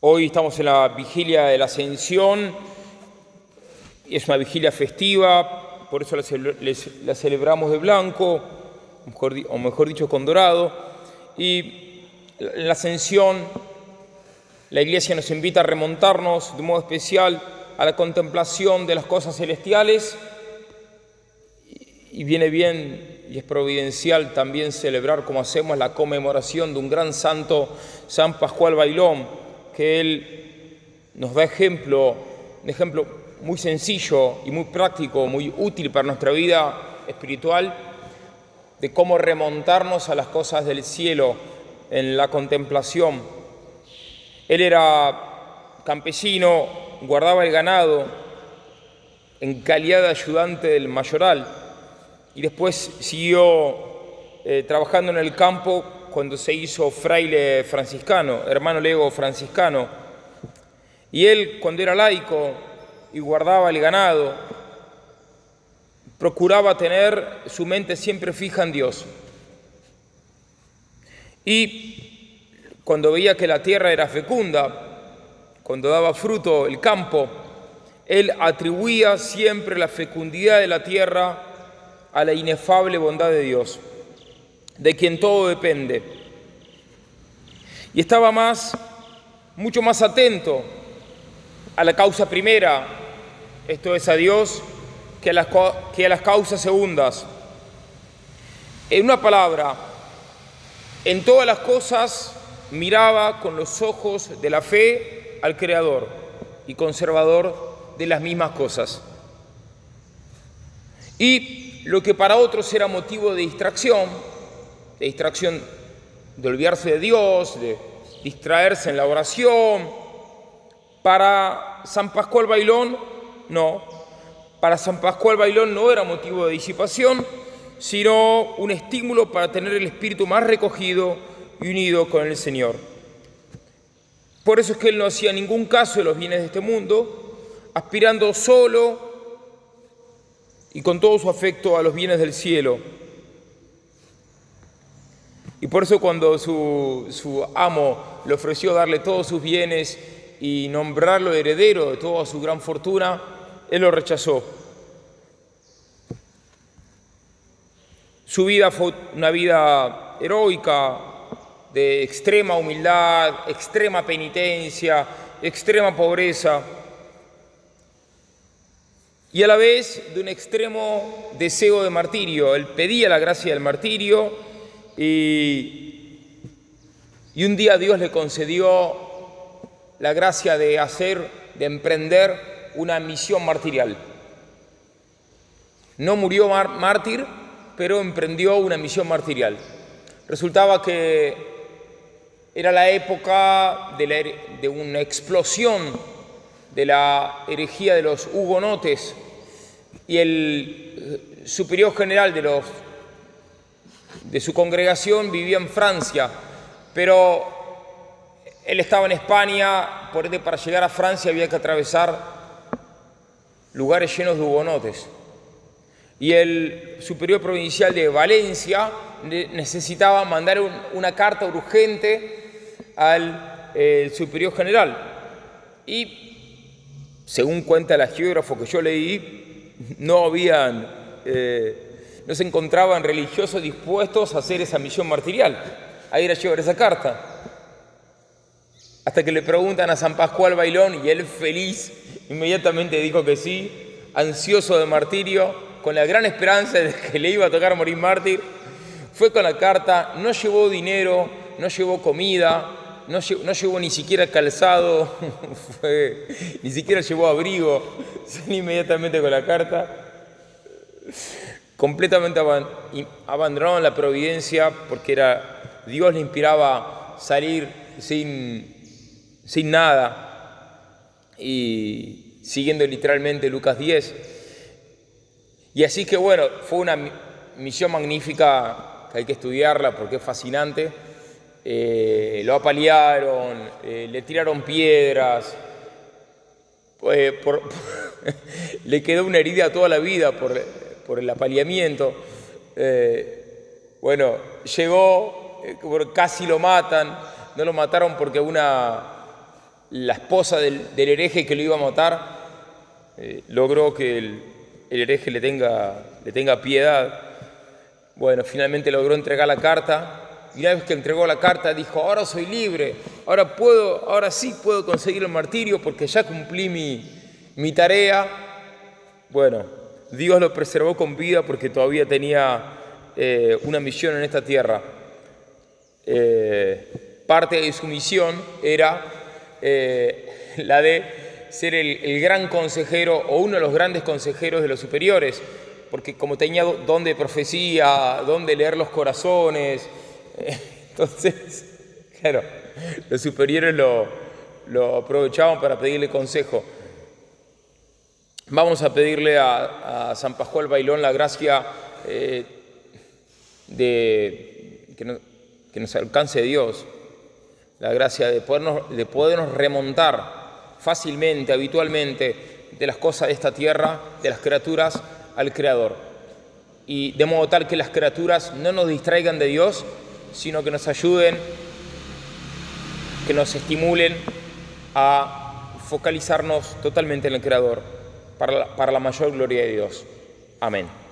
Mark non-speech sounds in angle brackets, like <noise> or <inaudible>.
Hoy estamos en la vigilia de la Ascensión, es una vigilia festiva, por eso la, celebramos de blanco, o mejor dicho con dorado, y la Ascensión la Iglesia nos invita a remontarnos de modo especial a la contemplación de las cosas celestiales. Y viene bien y es providencial también celebrar como hacemos la conmemoración de un gran santo, San Pascual Bailón, que él nos da ejemplo, un ejemplo muy sencillo y muy práctico, muy útil para nuestra vida espiritual, de cómo remontarnos a las cosas del cielo en la contemplación. Él era campesino, guardaba el ganado en calidad de ayudante del mayoral y después siguió eh, trabajando en el campo cuando se hizo fraile franciscano, hermano lego franciscano. Y él, cuando era laico y guardaba el ganado, procuraba tener su mente siempre fija en Dios. Y cuando veía que la tierra era fecunda, cuando daba fruto el campo, él atribuía siempre la fecundidad de la tierra a la inefable bondad de Dios, de quien todo depende. Y estaba más, mucho más atento a la causa primera, esto es a Dios, que a las, que a las causas segundas. En una palabra, en todas las cosas miraba con los ojos de la fe al Creador y conservador de las mismas cosas. Y lo que para otros era motivo de distracción, de distracción de olvidarse de Dios, de distraerse en la oración, para San Pascual Bailón no, para San Pascual Bailón no era motivo de disipación, sino un estímulo para tener el espíritu más recogido y unido con el Señor. Por eso es que él no hacía ningún caso de los bienes de este mundo, aspirando solo y con todo su afecto a los bienes del cielo. Y por eso cuando su, amo le ofreció darle todos sus bienes y nombrarlo heredero de toda su gran fortuna, él lo rechazó. Su vida fue una vida heroica, de extrema humildad, extrema penitencia, extrema pobreza y a la vez de un extremo deseo de martirio. Él pedía la gracia del martirio y, y un día Dios le concedió la gracia de hacer, de emprender una misión martirial. No murió mártir, pero emprendió una misión martirial. Resultaba que era la época de, de una explosión de la herejía de los hugonotes y el superior general de, los, de su congregación vivía en Francia, pero él estaba en España, por ende para llegar a Francia había que atravesar lugares llenos de hugonotes. Y el superior provincial de Valencia necesitaba mandar una carta urgente al eh, superior general. Y según cuenta el geógrafo que yo leí, no habían, eh, no se encontraban religiosos dispuestos a hacer esa misión martirial, a ir a llevar esa carta. Hasta que le preguntan a San Pascual Bailón y él feliz inmediatamente dijo que sí, ansioso de martirio, con la gran esperanza de que le iba a tocar morir mártir, fue con la carta, no llevó dinero, no llevó comida, no, llevó ni siquiera calzado, <laughs> ni siquiera llevó abrigo, <laughs> inmediatamente con la carta. Completamente abandonaron la providencia porque era, Dios le inspiraba salir sin, sin nada y siguiendo literalmente Lucas 10. Y así que bueno, fue una misión magnífica que hay que estudiarla porque es fascinante eh, lo apalearon, eh, le tiraron piedras, eh, <laughs> le quedó una herida toda la vida por, el apaleamiento. bueno, llegó, casi lo matan, no lo mataron porque una, la esposa del, hereje que lo iba a matar, eh, logró que el, hereje le tenga, le tenga piedad. Bueno, finalmente logró entregar la carta y una vez que entregó la carta dijo, ahora soy libre, ahora puedo, ahora sí puedo conseguir el martirio porque ya cumplí mi, tarea. Bueno, Dios lo preservó con vida porque todavía tenía eh, una misión en esta tierra. Eh, parte de su misión era eh, <laughs> la de ser el, gran consejero o uno de los grandes consejeros de los superiores, porque como tenía don de profecía, don de leer los corazones, <laughs> entonces, claro, los superiores lo, aprovechaban para pedirle consejo. Vamos a pedirle a, San Pascual Bailón la gracia eh, de que, nos alcance Dios, la gracia de podernos, de podernos remontar fácilmente, habitualmente, de las cosas de esta tierra, de las criaturas, al Creador. Y de modo tal que las criaturas no nos distraigan de Dios, sino que nos ayuden, que nos estimulen a focalizarnos totalmente en el Creador para la, para la mayor gloria de Dios. Amén.